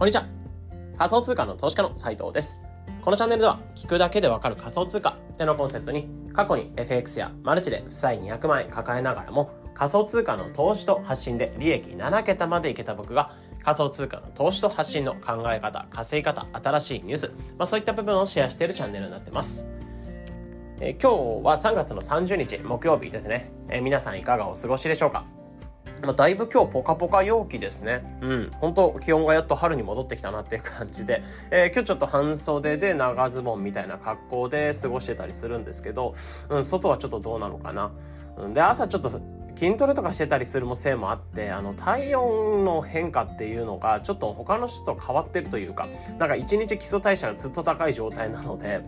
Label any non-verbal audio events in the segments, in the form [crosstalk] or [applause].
こんにちは。仮想通貨の投資家の斉藤です。このチャンネルでは、聞くだけでわかる仮想通貨ってのコンセプトに、過去に FX やマルチで負債200万円抱えながらも、仮想通貨の投資と発信で利益7桁までいけた僕が、仮想通貨の投資と発信の考え方、稼ぎ方、新しいニュース、まあそういった部分をシェアしているチャンネルになってます。え、今日は3月の30日木曜日ですね、え、皆さんいかがお過ごしでしょうか？まあ、だいぶ今日ポカポカ陽気ですね。うん。本当気温がやっと春に戻ってきたなっていう感じで、えー、今日ちょっと半袖で長ズボンみたいな格好で過ごしてたりするんですけど、うん、外はちょっとどうなのかな。うん、で、朝ちょっと筋トレとかしてたりするもせいもあってあの体温の変化っていうのがちょっと他の人と変わってるというかなんか一日基礎代謝がずっと高い状態なので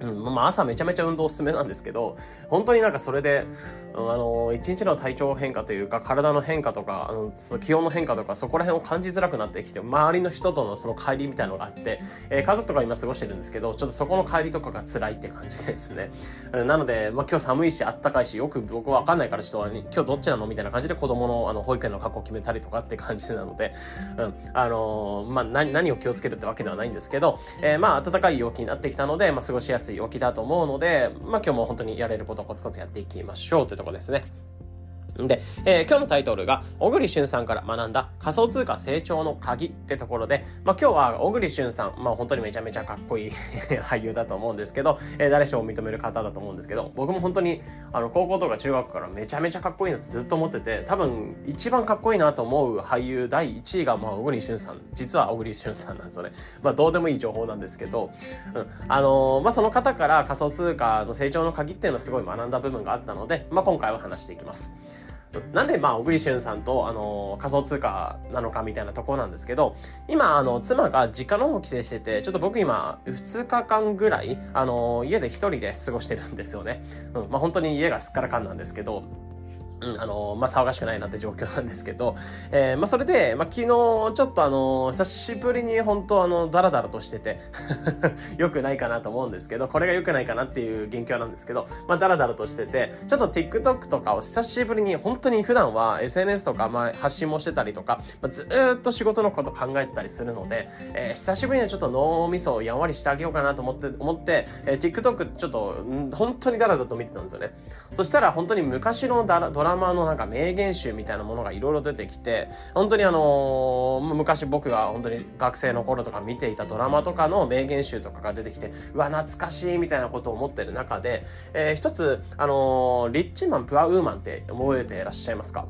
うん、まあ朝めちゃめちゃ運動おすすめなんですけど、本当になんかそれで、あの、一日の体調変化というか、体の変化とか、あの、気温の変化とか、そこら辺を感じづらくなってきて、周りの人とのその帰りみたいなのがあって、えー、家族とか今過ごしてるんですけど、ちょっとそこの帰りとかが辛いって感じですね。なので、まあ今日寒いし、あったかいし、よく僕わかんないからちょっと今日どっちなのみたいな感じで子供のあの保育園の格好決めたりとかって感じなので、うん、あのー、まあ何、何を気をつけるってわけではないんですけど、えー、まあ暖かい陽気になってきたので、まあ過ごしやすい陽気だと思うので、まあ今日も本当にやれることをコツコツやっていきましょうというとこですね。で、えー、今日のタイトルが、小栗旬さんから学んだ仮想通貨成長の鍵ってところで、まあ今日は小栗旬さん、まあ本当にめちゃめちゃかっこいい [laughs] 俳優だと思うんですけど、えー、誰しも認める方だと思うんですけど、僕も本当に、あの、高校とか中学からめちゃめちゃかっこいいなってずっと思ってて、多分一番かっこいいなと思う俳優第1位が、まあ小栗旬さん、実は小栗旬さんなんですよね。まあどうでもいい情報なんですけど、うん、あのー、まあその方から仮想通貨の成長の鍵っていうのをすごい学んだ部分があったので、まあ今回は話していきます。なんでまあ小栗旬さんとあの仮想通貨なのかみたいなところなんですけど今あの妻が実家の方帰省しててちょっと僕今2日間ぐらいあの家で一人で過ごしてるんですよね。うん、まあ本当に家がすっからかんなんですけどうん、あの、まあ、騒がしくないなって状況なんですけど、えー、まあ、それで、まあ、昨日、ちょっとあの、久しぶりに本当あの、ダラダラとしてて [laughs] 良くないかなと思うんですけど、これが良くないかなっていう元況なんですけど、まあ、ダラダラとしてて、ちょっと TikTok とかを久しぶりに、本当に普段は SNS とか、まあ、発信もしてたりとか、まあ、ずっと仕事のこと考えてたりするので、えー、久しぶりにはちょっと脳みそをやんわりしてあげようかなと思って、思って、えー、TikTok ちょっと、本当にダラダラと見てたんですよね。そしたら本当に昔のドララマのなんか名言集みたいなものがいろいろ出てきて、本当にあのー、昔僕が本当に学生の頃とか見ていたドラマとかの名言集とかが出てきて、うわ、懐かしいみたいなことを思ってる中で、えー、一つ、あのー、リッチマン、プアウーマンって覚えていらっしゃいますか、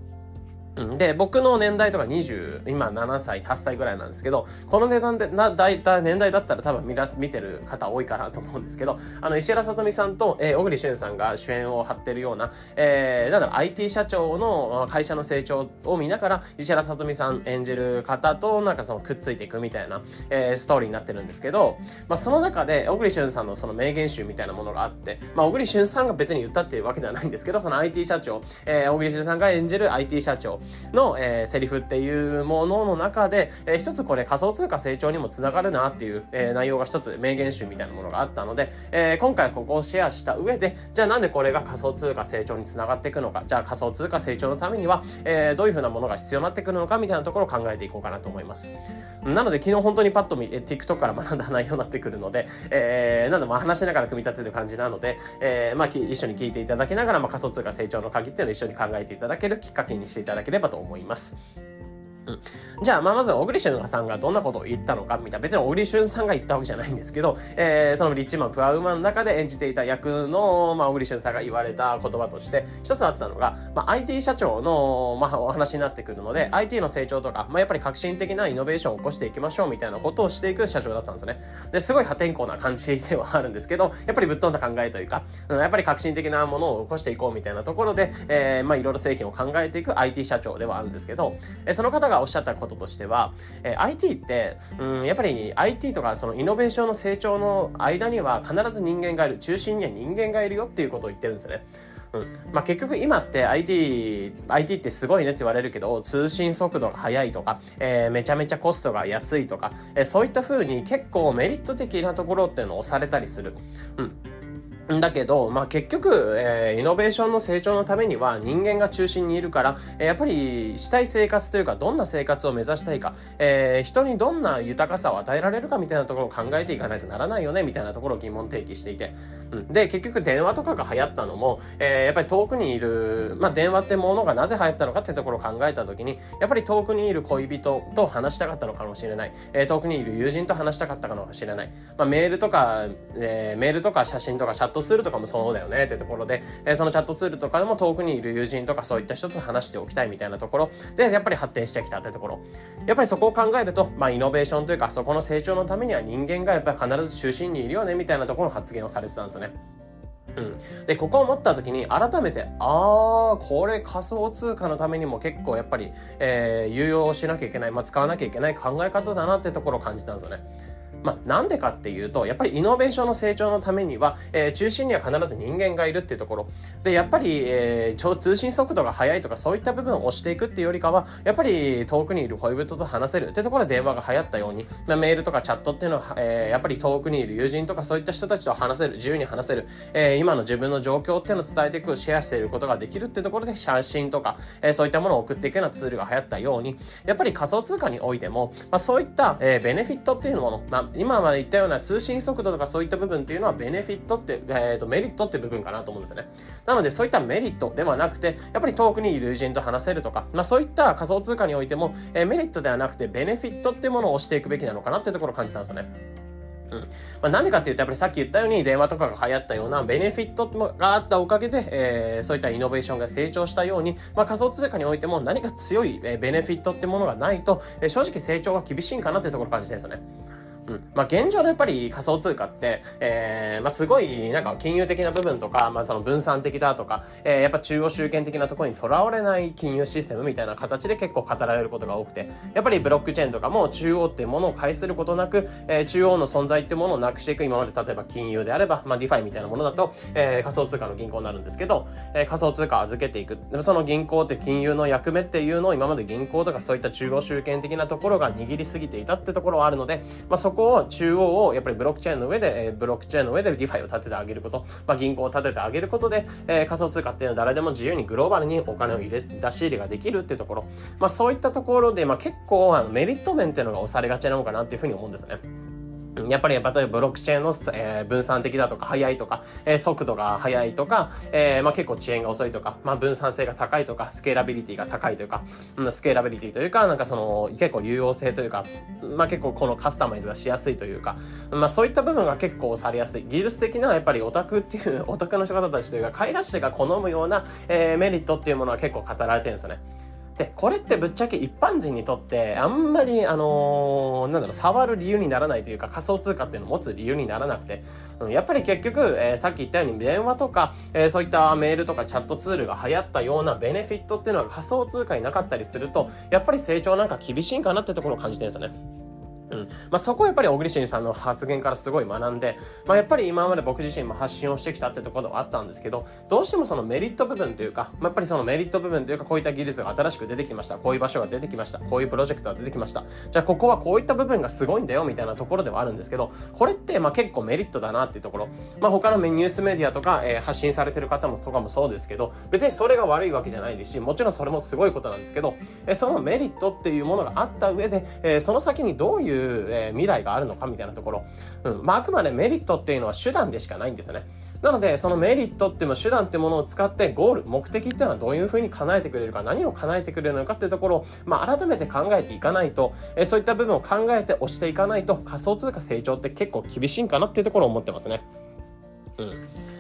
で、僕の年代とか20、今7歳、8歳ぐらいなんですけど、この値段で、な、だいたい年代だったら多分見ら、見てる方多いかなと思うんですけど、あの、石原さとみさんと、えー、小栗旬さんが主演を張ってるような、えー、なんだろう、IT 社長の会社の成長を見ながら、石原さとみさん演じる方と、なんかそのくっついていくみたいな、えー、ストーリーになってるんですけど、まあ、その中で、小栗旬さんのその名言集みたいなものがあって、まあ、小栗旬さんが別に言ったっていうわけではないんですけど、その IT 社長、えー、小栗旬さんが演じる IT 社長の、えー、セリフっていうものの中で、えー、一つこれ仮想通貨成長にもつながるなっていう、えー、内容が一つ名言集みたいなものがあったので、えー、今回ここをシェアした上で、じゃあなんでこれが仮想通貨成長につながっていくのか、じゃあ仮想通貨成長のためには、えー、どういうふうなものが必要になってくるのかみたいなところを考えていこうかなと思います。なので昨日本当にパッと見、え TikTok から学んだ内容になってくるので、えー、なんで話しながら組み立てる感じなので、えー、まあ一緒に聞いていただきながら、まあ仮想通貨成長の鍵っていうのを一緒に考えていただけるきっかけにしていただければと思います。うん、じゃあ、まあ、まず、小栗旬さんがどんなことを言ったのか、みたいな、別に小栗旬さんが言ったわけじゃないんですけど、えー、そのリッチマン、プアウマンの中で演じていた役の、まあ、小栗旬さんが言われた言葉として、一つあったのが、まあ、IT 社長の、まあ、お話になってくるので、IT の成長とか、まあ、やっぱり革新的なイノベーションを起こしていきましょう、みたいなことをしていく社長だったんですね。で、すごい破天荒な感じではあるんですけど、やっぱりぶっ飛んだ考えというか、うん、やっぱり革新的なものを起こしていこうみたいなところで、えー、まあ、いろいろ製品を考えていく IT 社長ではあるんですけど、えー、その方ががおっしゃったこととしては、えー、IT って、うん、やっぱり IT とかそのイノベーションの成長の間には必ず人間がいる、中心には人間がいるよっていうことを言ってるんですね。うん。まあ、結局今って IT、IT ってすごいねって言われるけど、通信速度が速いとか、えー、めちゃめちゃコストが安いとか、えー、そういった風に結構メリット的なところっていうのを押されたりする。うん。だけど、まあ、結局、えー、イノベーションの成長のためには人間が中心にいるから、えー、やっぱりしたい生活というか、どんな生活を目指したいか、えー、人にどんな豊かさを与えられるかみたいなところを考えていかないとならないよね、みたいなところを疑問提起していて。うん、で、結局電話とかが流行ったのも、えー、やっぱり遠くにいる、まあ、電話ってものがなぜ流行ったのかってところを考えたときに、やっぱり遠くにいる恋人と話したかったのかもしれない。えー、遠くにいる友人と話したかったかもしれない。まあ、メールとか、えー、メールとか写真とかチャットトツールとかもそうだよねってところで、えー、そのチャットツールとかでも遠くにいる友人とかそういった人と話しておきたいみたいなところで、やっぱり発展してきたってところ。やっぱりそこを考えると、まあ、イノベーションというか、そこの成長のためには人間がやっぱり必ず中心にいるよねみたいなところの発言をされてたんですよね。うん、でここを思った時に改めてああこれ仮想通貨のためにも結構やっぱり、えー、有用しなきゃいけない、まあ、使わなきゃいけない考え方だなってところを感じたんですよね。まあ、なんでかっていうと、やっぱりイノベーションの成長のためには、えー、中心には必ず人間がいるっていうところ。で、やっぱり、えー、通信速度が速いとかそういった部分を押していくっていうよりかは、やっぱり遠くにいる恋人と話せるってところで電話が流行ったように、まあ、メールとかチャットっていうのは、えー、やっぱり遠くにいる友人とかそういった人たちと話せる、自由に話せる、えー、今の自分の状況っていうのを伝えていく、シェアしていることができるってところで写真とか、えー、そういったものを送っていくようなツールが流行ったように、やっぱり仮想通貨においても、まあ、そういった、えー、ベネフィットっていうもの、まあ、今まで言ったような通信速度とかそういった部分っていうのはベネフィットって、えー、とメリットって部分かなと思うんですね。なのでそういったメリットではなくて、やっぱり遠くにいる友人と話せるとか、まあそういった仮想通貨においても、えー、メリットではなくてベネフィットってものを押していくべきなのかなってところを感じたんですよね。うんまあ、なんでかっていうと、やっぱりさっき言ったように電話とかが流行ったようなベネフィットがあったおかげで、えー、そういったイノベーションが成長したように、まあ、仮想通貨においても何か強いベネフィットってものがないと、えー、正直成長が厳しいんかなってところ感じてるんですよね。うん。まあ、現状のやっぱり仮想通貨って、えー、まあ、すごい、なんか金融的な部分とか、まあ、その分散的だとか、えー、やっぱ中央集権的なところにとらわれない金融システムみたいな形で結構語られることが多くて、やっぱりブロックチェーンとかも中央っていうものを介することなく、えー、中央の存在っていうものをなくしていく今まで例えば金融であれば、まあ、 DeFi みたいなものだと、えー、仮想通貨の銀行になるんですけど、えー、仮想通貨預けていく。でもその銀行って金融の役目っていうのを今まで銀行とかそういった中央集権的なところが握りすぎていたってところはあるので、まあ、そこを中央をやっぱりブロックチェーンの上で、えー、ブロックチェーンの上で DeFi を立ててあげること、まあ、銀行を立ててあげることで、えー、仮想通貨っていうのは誰でも自由にグローバルにお金を入れ、出し入れができるっていうところ、まあ、そういったところで、まあ、結構あのメリット面っていうのが押されがちなのかなっていうふうに思うんですね。やっぱり、例えばブロックチェーンの、えー、分散的だとか、速いとか、えー、速度が速いとか、えー、まあ結構遅延が遅いとか、まあ分散性が高いとか、スケーラビリティが高いというか、スケーラビリティというか、なんかその、結構有用性というか、まあ結構このカスタマイズがしやすいというか、まあそういった部分が結構されやすい。技術的なやっぱりオタクっていう、オタクの人方たちというか、開発者が好むような、えー、メリットっていうものは結構語られてるんですよね。で、これってぶっちゃけ一般人にとって、あんまり、あのー、なんだろう、触る理由にならないというか、仮想通貨っていうのを持つ理由にならなくて、うん、やっぱり結局、えー、さっき言ったように電話とか、えー、そういったメールとかチャットツールが流行ったようなベネフィットっていうのは仮想通貨になかったりすると、やっぱり成長なんか厳しいんかなってところを感じてるんですよね。うん。まあ、そこはやっぱり小栗旬さんの発言からすごい学んで、まあ、やっぱり今まで僕自身も発信をしてきたってところはあったんですけど、どうしてもそのメリット部分というか、まあ、やっぱりそのメリット部分というか、こういった技術が新しく出てきました。こういう場所が出てきました。こういうプロジェクトが出てきました。じゃあ、ここはこういった部分がすごいんだよ、みたいなところではあるんですけど、これってまあ結構メリットだなっていうところ。まあ、他のニュースメディアとか、えー、発信されてる方もとかもそうですけど、別にそれが悪いわけじゃないですし、もちろんそれもすごいことなんですけど、えー、そのメリットっていうものがあった上で、えー、その先にどういういう、えー、未来があるのかみたいなところ。うん。まあ、あくまでメリットっていうのは手段でしかないんですよね。なので、そのメリットっていうの手段ってものを使ってゴール、目的っていうのはどういうふうに叶えてくれるか、何を叶えてくれるのかっていうところを、まあ、改めて考えていかないと、えそういった部分を考えて押していかないと仮想通貨成長って結構厳しいんかなっていうところを思ってますね。うん。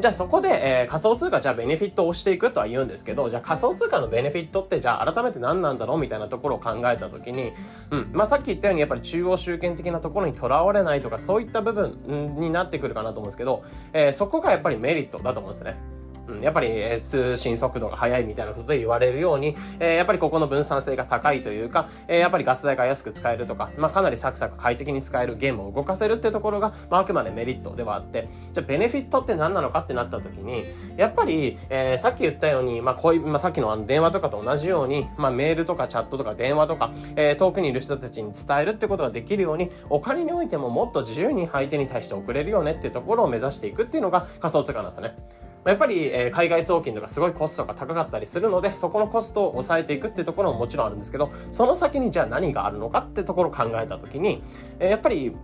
じゃあそこで、えー、仮想通貨じゃあベネフィットを押していくとは言うんですけど、じゃあ仮想通貨のベネフィットってじゃあ改めて何なんだろうみたいなところを考えたときに、うん、まあさっき言ったようにやっぱり中央集権的なところにとらわれないとかそういった部分になってくるかなと思うんですけど、えー、そこがやっぱりメリットだと思うんですね。うん、やっぱり通信速度が速いみたいなことで言われるように、えー、やっぱりここの分散性が高いというか、えー、やっぱりガス代が安く使えるとか、まあ、かなりサクサク快適に使えるゲームを動かせるってところが、まあ、あくまでメリットではあって、じゃあベネフィットって何なのかってなった時に、やっぱり、えー、さっき言ったように、まあ、こういう、まあ、さっきのあの電話とかと同じように、まあ、メールとかチャットとか電話とか、えー、遠くにいる人たちに伝えるってことができるように、お金においてももっと自由に相手に対して送れるよねっていうところを目指していくっていうのが仮想通貨なんですね。やっぱり、え、海外送金とかすごいコストが高かったりするので、そこのコストを抑えていくってところももちろんあるんですけど、その先にじゃあ何があるのかってところを考えたときに、え、やっぱり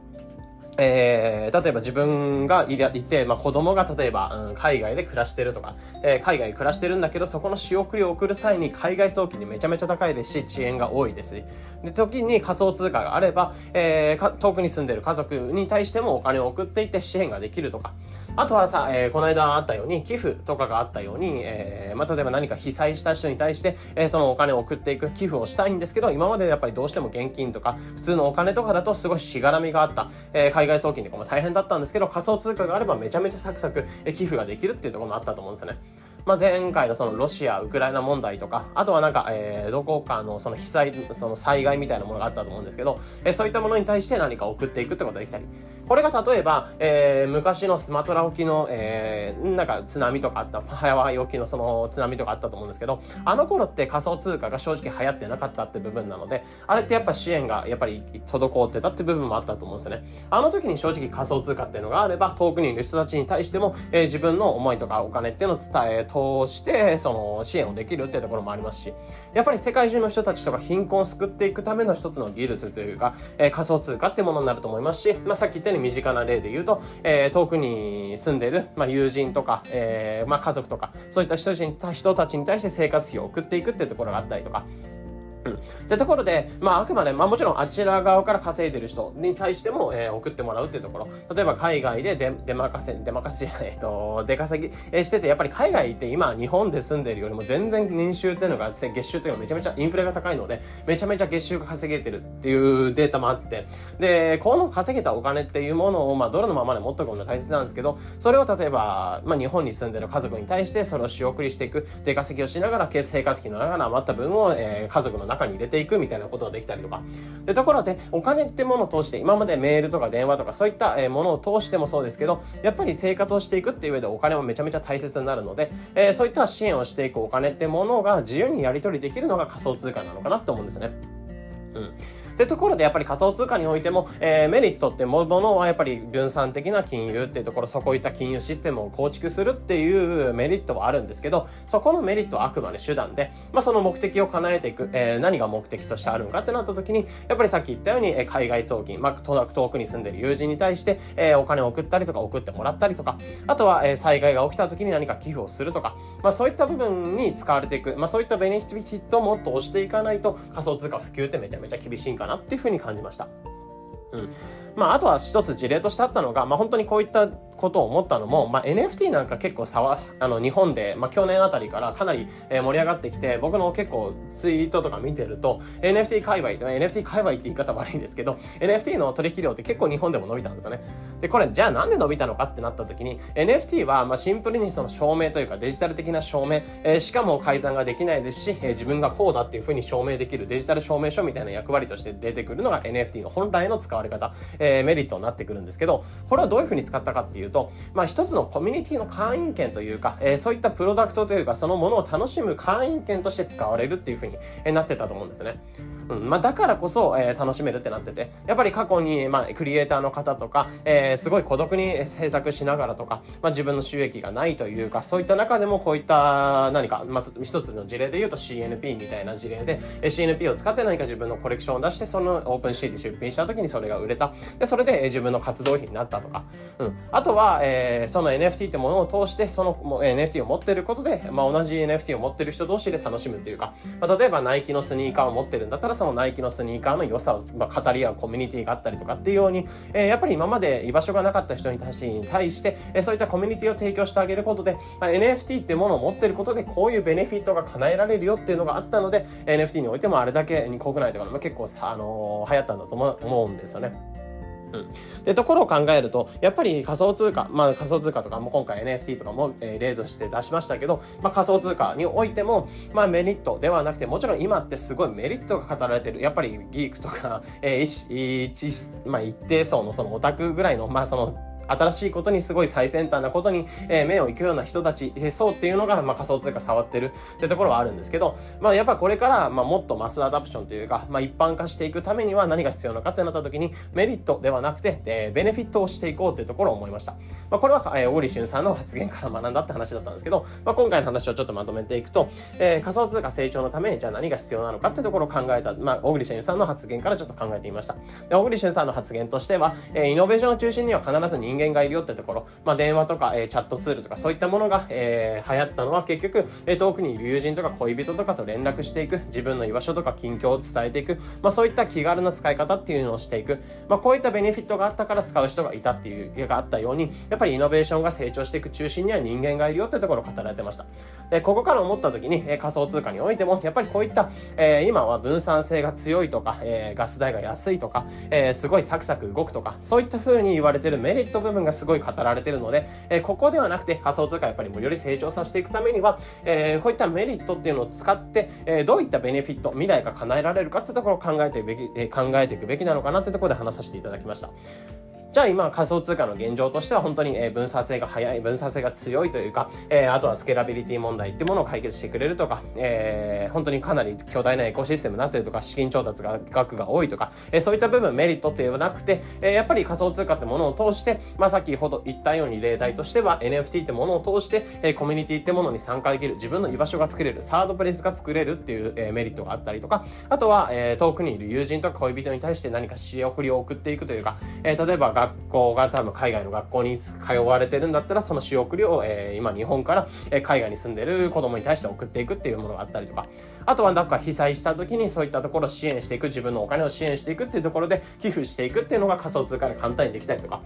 えー、例えば自分がいて、まあ、子供が例えば、うん、海外で暮らしてるとか、えー、海外で暮らしてるんだけど、そこの仕送りを送る際に海外送金でめちゃめちゃ高いですし、遅延が多いですで、時に仮想通貨があれば、えー、遠くに住んでる家族に対してもお金を送っていて支援ができるとか、あとはさ、えー、この間あったように、寄付とかがあったように、えー、まあ、例えば何か被災した人に対して、えー、そのお金を送っていく寄付をしたいんですけど、今までやっぱりどうしても現金とか、普通のお金とかだとすごいしがらみがあった、え、海外送金とかも大変だったんですけど、仮想通貨があればめちゃめちゃサクサク、え寄付ができるっていうところもあったと思うんですよね。まあ、前回のそのロシア、ウクライナ問題とか、あとはなんか、えー、どこかのその被災、その災害みたいなものがあったと思うんですけど、えー、そういったものに対して何か送っていくってことができたり。これが例えば、えー、昔のスマトラ沖の、えー、なんか津波とかあった、ハワイ沖のその津波とかあったと思うんですけど、あの頃って仮想通貨が正直流行ってなかったって部分なので、あれってやっぱ支援がやっぱり滞ってたって部分もあったと思うんですよね。あの時に正直仮想通貨っていうのがあれば、遠くにいる人たちに対しても、えー、自分の思いとかお金っていうのを伝え、通して、その支援をできるっていうところもありますし、やっぱり世界中の人たちとか貧困を救っていくための一つの技術というか、えー、仮想通貨ってものになると思いますし、まあ、さっき言ったように身近な例で言うと、えー、遠くに住んでる、まあ、友人とか、えー、まあ、家族とか、そういった人たちに対して生活費を送っていくっていうところがあったりとか、うん。ってところで、まあ、あくまで、まあ、もちろんあちら側から稼いでる人に対しても、えー、送ってもらうっていうところ。例えば、海外で出、出任せ、出任せじゃない、えっと、出稼ぎ、えー、してて、やっぱり海外って今、日本で住んでるよりも全然年収っていうのが、月収っていうのがめちゃめちゃインフレが高いので、めちゃめちゃ月収が稼げてるっていうデータもあって、で、この稼げたお金っていうものを、まあ、ドルのままで持っとくのが大切なんですけど、それを例えば、まあ、日本に住んでる家族に対して、それを仕送りしていく、出稼ぎをしながら、生活費の中の余った分を、えー、家族の中中に入れていくみたいなことができたりとか。で、ところで、お金ってものを通して、今までメールとか電話とかそういったものを通してもそうですけど、やっぱり生活をしていくっていう上でお金もめちゃめちゃ大切になるので、えー、そういった支援をしていくお金ってものが自由にやり取りできるのが仮想通貨なのかなって思うんですね。うん。ってところでやっぱり仮想通貨においても、えー、メリットってものはやっぱり分散的な金融っていうところ、そこいった金融システムを構築するっていうメリットはあるんですけど、そこのメリットはあくまで手段で、まあその目的を叶えていく、えー、何が目的としてあるのかってなった時に、やっぱりさっき言ったように、えー、海外送金、まあ遠くに住んでる友人に対して、えー、お金を送ったりとか送ってもらったりとか、あとは、えー、災害が起きた時に何か寄付をするとか、まあそういった部分に使われていく、まあそういったベネフィットをもっと押していかないと仮想通貨普及ってめちゃめちゃ厳しいんかなっていうふうに感じました。うん。まあ、あとは一つ事例としてあったのが、まあ、本当にこういったことを思ったのも、まあ、NFT なんか結構さわ、あの、日本で、まあ、去年あたりからかなり、えー、盛り上がってきて、僕の結構ツイートとか見てると、NFT 界隈、NFT 界隈って言い方悪いんですけど、NFT の取引量って結構日本でも伸びたんですよね。で、これ、じゃあなんで伸びたのかってなった時に、NFT は、まあ、シンプルにその証明というかデジタル的な証明、えー、しかも改ざんができないですし、えー、自分がこうだっていうふうに証明できるデジタル証明書みたいな役割として出てくるのが NFT の本来の使われ方、えー、メリットになってくるんですけど、これはどういうふうに使ったかっていうと、まあ、一つのコミュニティの会員権というか、えー、そういったプロダクトというか、そのものを楽しむ会員権として使われるっていうふうになってたと思うんですね。うん。まあ、だからこそ、えー、楽しめるってなってて、やっぱり過去に、まあ、クリエイターの方とか、えー、すごい孤独に制作しながらとか、まあ、自分の収益がないというか、そういった中でもこういった何か、まあ、一つの事例で言うと CNP みたいな事例で、え CNP を使って何か自分のコレクションを出して、そのオープンシーで出品した時にそれが売れた。で、それでえ自分の活動費になったとか、うん。あとは、えー、その NFT ってものを通して、その NFT を持ってることで、まあ、同じ NFT を持ってる人同士で楽しむっていうか、まあ、例えばナイキのスニーカーを持ってるんだったら、そのナイキのスニーカーの良さを、まあ、語り合うコミュニティがあったりとかっていうように、えー、やっぱり今まで居場所がなかった人に対して、えー、そういったコミュニティを提供してあげることで、まあ、NFT ってものを持ってることでこういうベネフィットが叶えられるよっていうのがあったので、NFT においてもあれだけに国内とか、まあ、結構さ、あのー、流行ったんだと思うんですよね。うん。で、ところを考えると、やっぱり仮想通貨、まあ仮想通貨とかも今回 NFT とかも、えー、例として出しましたけど、まあ仮想通貨においても、まあメリットではなくて、もちろん今ってすごいメリットが語られてる。やっぱりギークとか、えー、一、まあ一定層のそのオタクぐらいの、まあその、新しいことにすごい最先端なことに、えー、目を行くような人たち、えー、そうっていうのが、まあ、仮想通貨触ってるってところはあるんですけど、まあ、やっぱこれから、まあ、もっとマスアダプションというか、まあ、一般化していくためには何が必要なのかってなった時に、メリットではなくて、えー、ベネフィットをしていこうっていうところを思いました。まあ、これは、えー、小栗旬さんの発言から学んだって話だったんですけど、まあ、今回の話をちょっとまとめていくと、えー、仮想通貨成長のためにじゃあ何が必要なのかってところを考えた、まあ、小栗旬さんの発言からちょっと考えてみました。で小栗旬さんの発言としては、えー、イノベーションの中心には必ず人間がいるよってところ、まあ、電話とか、えー、チャットツールとかそういったものが、えー、流行ったのは結局、えー、遠くにいる友人とか恋人とかと連絡していく、自分の居場所とか近況を伝えていく、まあ、そういった気軽な使い方っていうのをしていく、まあ、こういったベネフィットがあったから使う人がいたっていう、があったように、やっぱりイノベーションが成長していく。中心には人間がいるよってところを語られてました。で、ここから思った時に、えー、仮想通貨においても、やっぱりこういった、えー、今は分散性が強いとか、えー、ガス代が安いとか、えー、すごいサクサク動くとか、そういった風に言われてるメリット部分がすごい語られてるので、え、ここではなくて仮想通貨やっぱりもうより成長させていくためには、え、こういったメリットっていうのを使って、え、どういったベネフィット、未来が叶えられるかってところを考えていくべき、え、考えていくべきなのかなってところで話させていただきました。じゃあ今仮想通貨の現状としては本当に、え分散性が早い、分散性が強いというか、えー、あとはスケラビリティ問題ってものを解決してくれるとか、えー、本当にかなり巨大なエコシステムになってるとか、資金調達が額が多いとか、えー、そういった部分メリットっていうのはなくて、えー、やっぱり仮想通貨ってものを通して、まあさっきほど言ったように例題としては NFT ってものを通して、えー、コミュニティってものに参加できる、自分の居場所が作れる、サードプレイスが作れるっていう、えー、メリットがあったりとか、あとは、えー、遠くにいる友人とか恋人に対して何か仕送りを送っていくというか、えー、例えば学校が多分海外の学校に通われてるんだったら、その仕送りを、えー、今日本から、え、海外に住んでる子供に対して送っていくっていうものがあったりとか、あとはなんか被災した時にそういったところを支援していく、自分のお金を支援していくっていうところで寄付していくっていうのが仮想通貨で簡単にできたりとか、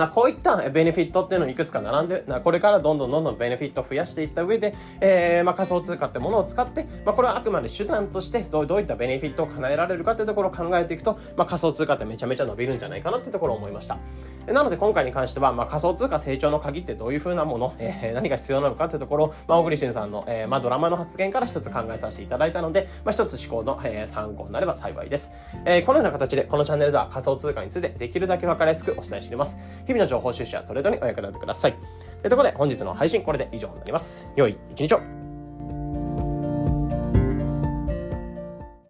まあ、こういったベネフィットっていうのをいくつか並んで、これからどんどんどんどんベネフィットを増やしていった上で、えー、まあ仮想通貨ってものを使って、まあ、これはあくまで手段としてどういったベネフィットを叶えられるかっていうところを考えていくと、まあ、仮想通貨ってめちゃめちゃ伸びるんじゃないかなっていうところを思いました。なので今回に関しては、まあ、仮想通貨成長の鍵ってどういう風なもの、えー、何が必要なのかっていうところを、まあ、小栗旬さんの、えー、まあ、ドラマの発言から一つ考えさせていただいたので、まあ、一つ思考の、えー、参考になれば幸いです。えー、このような形でこのチャンネルでは仮想通貨についてできるだけ分かりやすくお伝えしています。日々の情報収集はトレードにお役立てください。ということで本日の配信これで以上になります。良い一日を